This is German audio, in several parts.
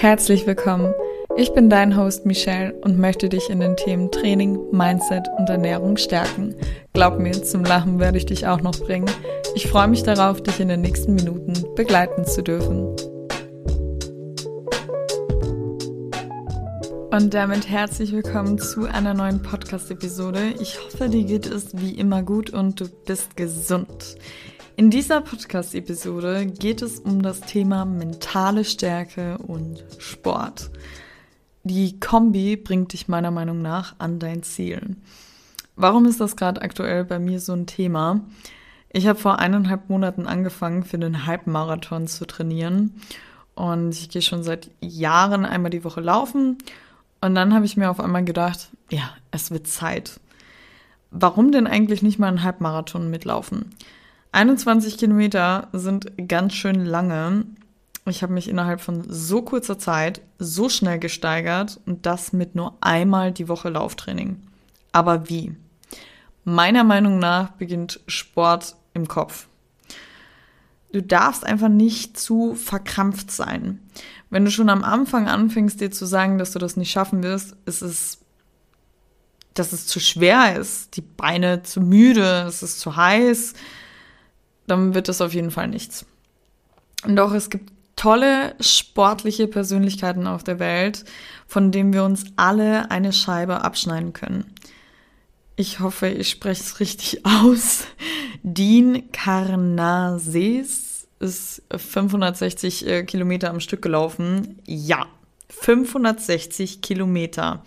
Herzlich willkommen. Ich bin dein Host Michelle und möchte dich in den Themen Training, Mindset und Ernährung stärken. Glaub mir, zum Lachen werde ich dich auch noch bringen. Ich freue mich darauf, dich in den nächsten Minuten begleiten zu dürfen. Und damit herzlich willkommen zu einer neuen Podcast-Episode. Ich hoffe, dir geht es wie immer gut und du bist gesund. In dieser Podcast-Episode geht es um das Thema mentale Stärke und Sport. Die Kombi bringt dich meiner Meinung nach an dein Ziel. Warum ist das gerade aktuell bei mir so ein Thema? Ich habe vor eineinhalb Monaten angefangen, für den Hype-Marathon zu trainieren. Und ich gehe schon seit Jahren einmal die Woche laufen. Und dann habe ich mir auf einmal gedacht, ja, es wird Zeit. Warum denn eigentlich nicht mal einen Halbmarathon mitlaufen? 21 Kilometer sind ganz schön lange. Ich habe mich innerhalb von so kurzer Zeit so schnell gesteigert und das mit nur einmal die Woche Lauftraining. Aber wie? Meiner Meinung nach beginnt Sport im Kopf. Du darfst einfach nicht zu verkrampft sein. Wenn du schon am Anfang anfängst, dir zu sagen, dass du das nicht schaffen wirst, ist es, dass es zu schwer ist, die Beine zu müde, es ist zu heiß, dann wird das auf jeden Fall nichts. Doch es gibt tolle sportliche Persönlichkeiten auf der Welt, von denen wir uns alle eine Scheibe abschneiden können. Ich hoffe, ich spreche es richtig aus. Dean Karnazes ist 560 äh, Kilometer am Stück gelaufen. Ja, 560 Kilometer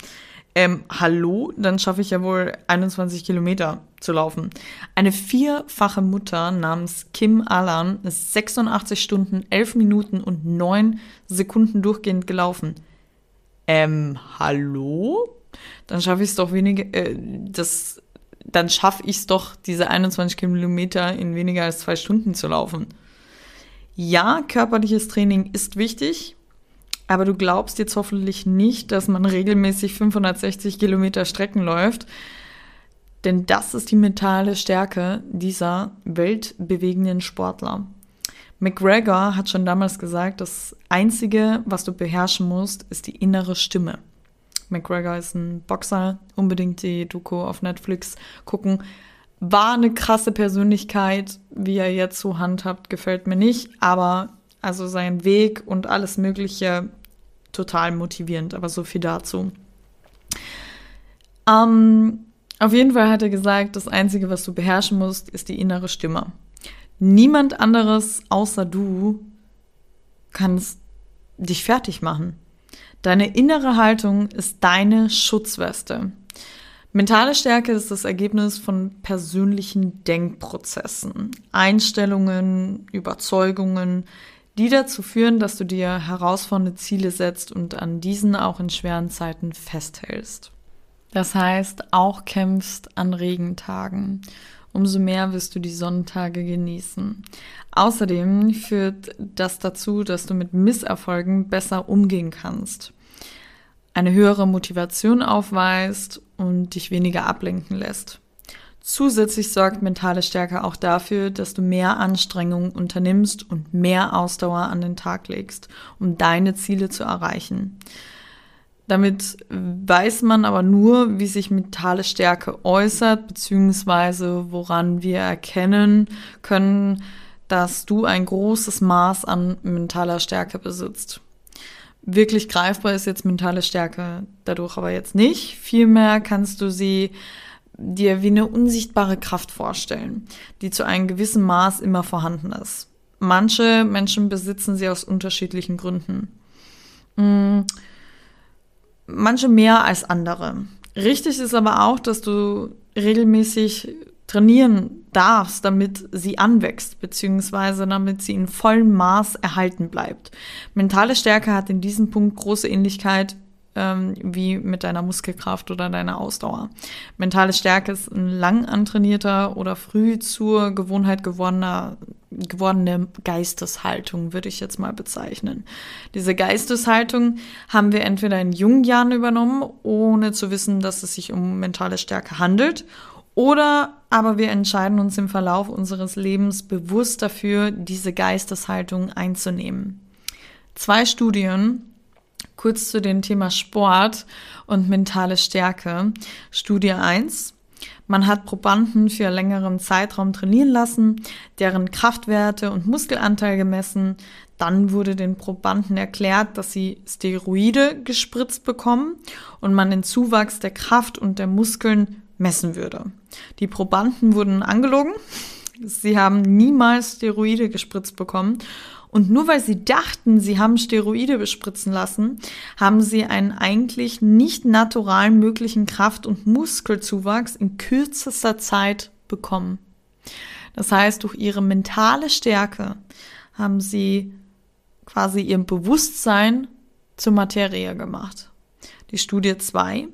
ähm, hallo, dann schaffe ich ja wohl 21 Kilometer zu laufen. Eine vierfache Mutter namens Kim Alan ist 86 Stunden, 11 Minuten und 9 Sekunden durchgehend gelaufen. Ähm, hallo? Dann schaffe ich es doch weniger, äh, das, dann schaffe ich es doch, diese 21 Kilometer in weniger als zwei Stunden zu laufen. Ja, körperliches Training ist wichtig, aber du glaubst jetzt hoffentlich nicht, dass man regelmäßig 560 Kilometer Strecken läuft. Denn das ist die mentale Stärke dieser weltbewegenden Sportler. McGregor hat schon damals gesagt, das Einzige, was du beherrschen musst, ist die innere Stimme. McGregor ist ein Boxer, unbedingt die Doku auf Netflix gucken. War eine krasse Persönlichkeit, wie er jetzt so handhabt, gefällt mir nicht, aber also sein Weg und alles Mögliche total motivierend, aber so viel dazu. Ähm, auf jeden Fall hat er gesagt, das Einzige, was du beherrschen musst, ist die innere Stimme. Niemand anderes außer du kann dich fertig machen. Deine innere Haltung ist deine Schutzweste. Mentale Stärke ist das Ergebnis von persönlichen Denkprozessen, Einstellungen, Überzeugungen, die dazu führen, dass du dir herausfordernde Ziele setzt und an diesen auch in schweren Zeiten festhältst. Das heißt, auch kämpfst an Regentagen. Umso mehr wirst du die Sonnentage genießen. Außerdem führt das dazu, dass du mit Misserfolgen besser umgehen kannst, eine höhere Motivation aufweist und dich weniger ablenken lässt. Zusätzlich sorgt mentale Stärke auch dafür, dass du mehr Anstrengung unternimmst und mehr Ausdauer an den Tag legst, um deine Ziele zu erreichen. Damit weiß man aber nur, wie sich mentale Stärke äußert, beziehungsweise woran wir erkennen können, dass du ein großes Maß an mentaler Stärke besitzt. Wirklich greifbar ist jetzt mentale Stärke dadurch aber jetzt nicht. Vielmehr kannst du sie dir wie eine unsichtbare Kraft vorstellen, die zu einem gewissen Maß immer vorhanden ist. Manche Menschen besitzen sie aus unterschiedlichen Gründen. Hm, manche mehr als andere. Richtig ist aber auch, dass du regelmäßig trainieren darfst, damit sie anwächst, beziehungsweise damit sie in vollem Maß erhalten bleibt. Mentale Stärke hat in diesem Punkt große Ähnlichkeit ähm, wie mit deiner Muskelkraft oder deiner Ausdauer. Mentale Stärke ist ein lang antrainierter oder früh zur Gewohnheit gewordener gewordene Geisteshaltung, würde ich jetzt mal bezeichnen. Diese Geisteshaltung haben wir entweder in jungen Jahren übernommen, ohne zu wissen, dass es sich um mentale Stärke handelt, oder aber wir entscheiden uns im Verlauf unseres Lebens bewusst dafür, diese Geisteshaltung einzunehmen. Zwei Studien Kurz zu dem Thema Sport und mentale Stärke. Studie 1. Man hat Probanden für längeren Zeitraum trainieren lassen, deren Kraftwerte und Muskelanteil gemessen. Dann wurde den Probanden erklärt, dass sie Steroide gespritzt bekommen und man den Zuwachs der Kraft und der Muskeln messen würde. Die Probanden wurden angelogen. Sie haben niemals Steroide gespritzt bekommen und nur weil sie dachten, sie haben Steroide bespritzen lassen, haben sie einen eigentlich nicht naturalen möglichen Kraft- und Muskelzuwachs in kürzester Zeit bekommen. Das heißt, durch ihre mentale Stärke haben sie quasi ihr Bewusstsein zur Materie gemacht. Die Studie 2.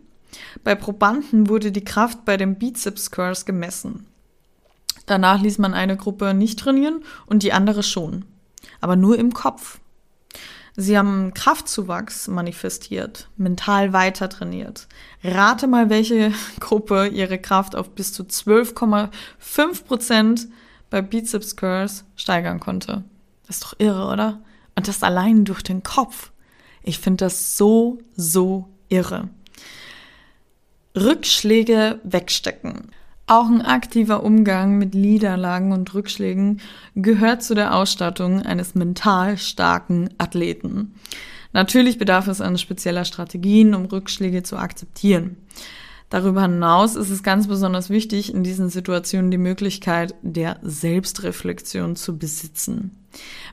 Bei Probanden wurde die Kraft bei den Bizeps Curls gemessen. Danach ließ man eine Gruppe nicht trainieren und die andere schon aber nur im Kopf. Sie haben Kraftzuwachs manifestiert, mental weiter trainiert. Rate mal, welche Gruppe ihre Kraft auf bis zu 12,5 Prozent bei Bizeps Curls steigern konnte. Das ist doch irre, oder? Und das allein durch den Kopf. Ich finde das so, so irre. Rückschläge wegstecken. Auch ein aktiver Umgang mit Niederlagen und Rückschlägen gehört zu der Ausstattung eines mental starken Athleten. Natürlich bedarf es an spezieller Strategien, um Rückschläge zu akzeptieren. Darüber hinaus ist es ganz besonders wichtig, in diesen Situationen die Möglichkeit der Selbstreflexion zu besitzen.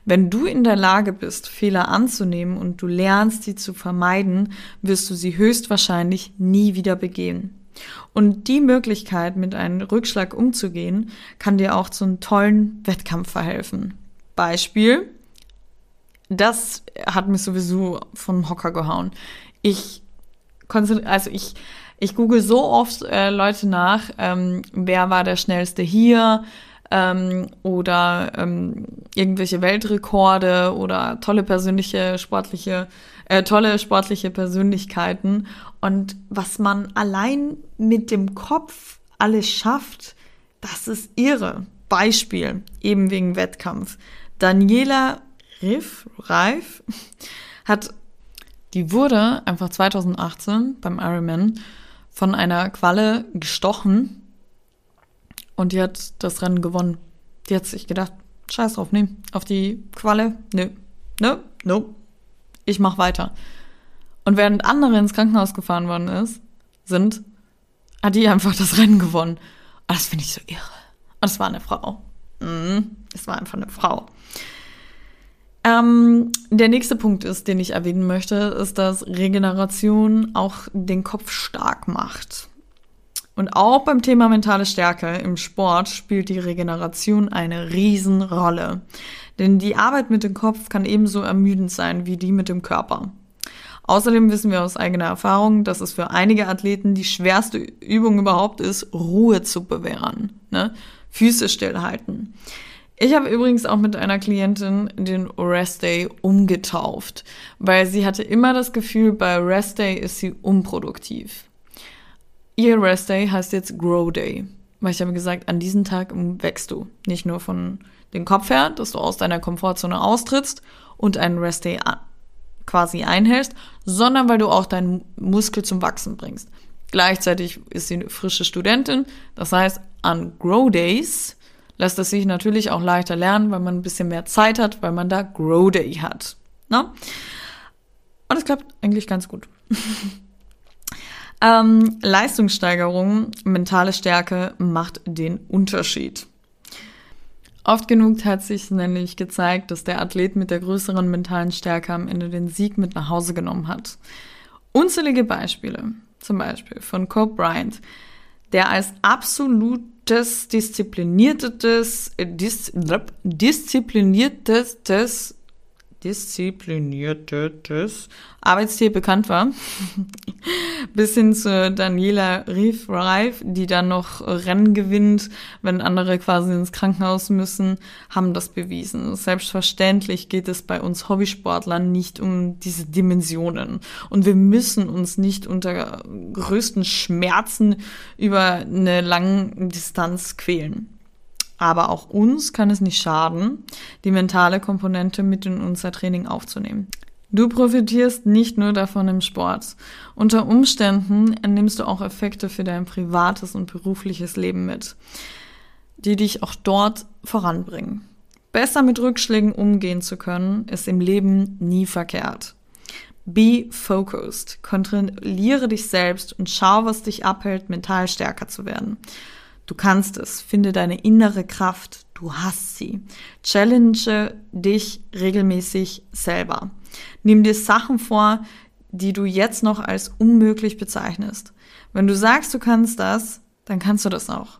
Wenn du in der Lage bist, Fehler anzunehmen und du lernst, sie zu vermeiden, wirst du sie höchstwahrscheinlich nie wieder begehen. Und die Möglichkeit, mit einem Rückschlag umzugehen, kann dir auch zu einem tollen Wettkampf verhelfen. Beispiel, das hat mich sowieso vom Hocker gehauen. Ich also ich, ich google so oft äh, Leute nach, ähm, wer war der schnellste hier ähm, oder ähm, irgendwelche Weltrekorde oder tolle persönliche sportliche äh, tolle sportliche Persönlichkeiten. Und was man allein mit dem Kopf alles schafft, das ist irre. Beispiel, eben wegen Wettkampf. Daniela Riff, Reif hat, die wurde einfach 2018 beim Ironman von einer Qualle gestochen und die hat das Rennen gewonnen. Die hat sich gedacht, scheiß drauf, nee, auf die Qualle, nö, nö, no, ich mach weiter. Und während andere ins Krankenhaus gefahren worden ist, sind, hat die einfach das Rennen gewonnen. Und das finde ich so irre. Und es war eine Frau. Mhm, es war einfach eine Frau. Ähm, der nächste Punkt ist, den ich erwähnen möchte, ist, dass Regeneration auch den Kopf stark macht. Und auch beim Thema mentale Stärke im Sport spielt die Regeneration eine Riesenrolle. Denn die Arbeit mit dem Kopf kann ebenso ermüdend sein wie die mit dem Körper. Außerdem wissen wir aus eigener Erfahrung, dass es für einige Athleten die schwerste Übung überhaupt ist, Ruhe zu bewähren. Ne? Füße stillhalten. Ich habe übrigens auch mit einer Klientin den Rest Day umgetauft, weil sie hatte immer das Gefühl, bei Rest Day ist sie unproduktiv. Ihr Rest Day heißt jetzt Grow Day, weil ich habe gesagt, an diesem Tag wächst du. Nicht nur von den Kopf her, dass du aus deiner Komfortzone austrittst und einen Rest Day quasi einhältst, sondern weil du auch deinen Muskel zum Wachsen bringst. Gleichzeitig ist sie eine frische Studentin, das heißt, an Grow Days lässt es sich natürlich auch leichter lernen, weil man ein bisschen mehr Zeit hat, weil man da Grow Day hat. Ne? Und es klappt eigentlich ganz gut. ähm, Leistungssteigerung, mentale Stärke macht den Unterschied. Oft genug hat sich nämlich gezeigt, dass der Athlet mit der größeren mentalen Stärke am Ende den Sieg mit nach Hause genommen hat. Unzählige Beispiele, zum Beispiel von Kobe Bryant, der als absolutes diszipliniertes, dis, diszipliniertes diszipliniertes Arbeitstier bekannt war. Bis hin zu Daniela Rief Reif, die dann noch Rennen gewinnt, wenn andere quasi ins Krankenhaus müssen, haben das bewiesen. Selbstverständlich geht es bei uns Hobbysportlern nicht um diese Dimensionen. Und wir müssen uns nicht unter größten Schmerzen über eine lange Distanz quälen. Aber auch uns kann es nicht schaden, die mentale Komponente mit in unser Training aufzunehmen. Du profitierst nicht nur davon im Sport. Unter Umständen nimmst du auch Effekte für dein privates und berufliches Leben mit, die dich auch dort voranbringen. Besser mit Rückschlägen umgehen zu können, ist im Leben nie verkehrt. Be focused. Kontrolliere dich selbst und schau, was dich abhält, mental stärker zu werden. Du kannst es. Finde deine innere Kraft. Du hast sie. Challenge dich regelmäßig selber. Nimm dir Sachen vor, die du jetzt noch als unmöglich bezeichnest. Wenn du sagst, du kannst das, dann kannst du das auch.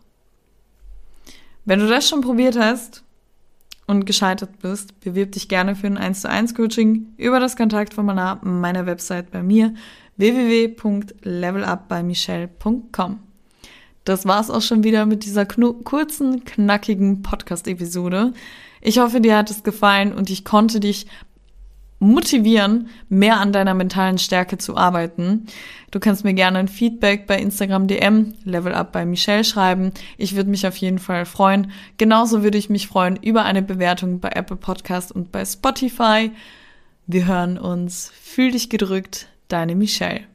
Wenn du das schon probiert hast, und gescheitert bist, bewirb dich gerne für ein 1 zu 1 Coaching über das Kontaktformular meiner Website bei mir www.levelupbymichelle.com. Das war's auch schon wieder mit dieser kurzen, knackigen Podcast-Episode. Ich hoffe, dir hat es gefallen und ich konnte dich motivieren, mehr an deiner mentalen Stärke zu arbeiten. Du kannst mir gerne ein Feedback bei Instagram DM, Level Up bei Michelle schreiben. Ich würde mich auf jeden Fall freuen. Genauso würde ich mich freuen über eine Bewertung bei Apple Podcast und bei Spotify. Wir hören uns. Fühl dich gedrückt, deine Michelle.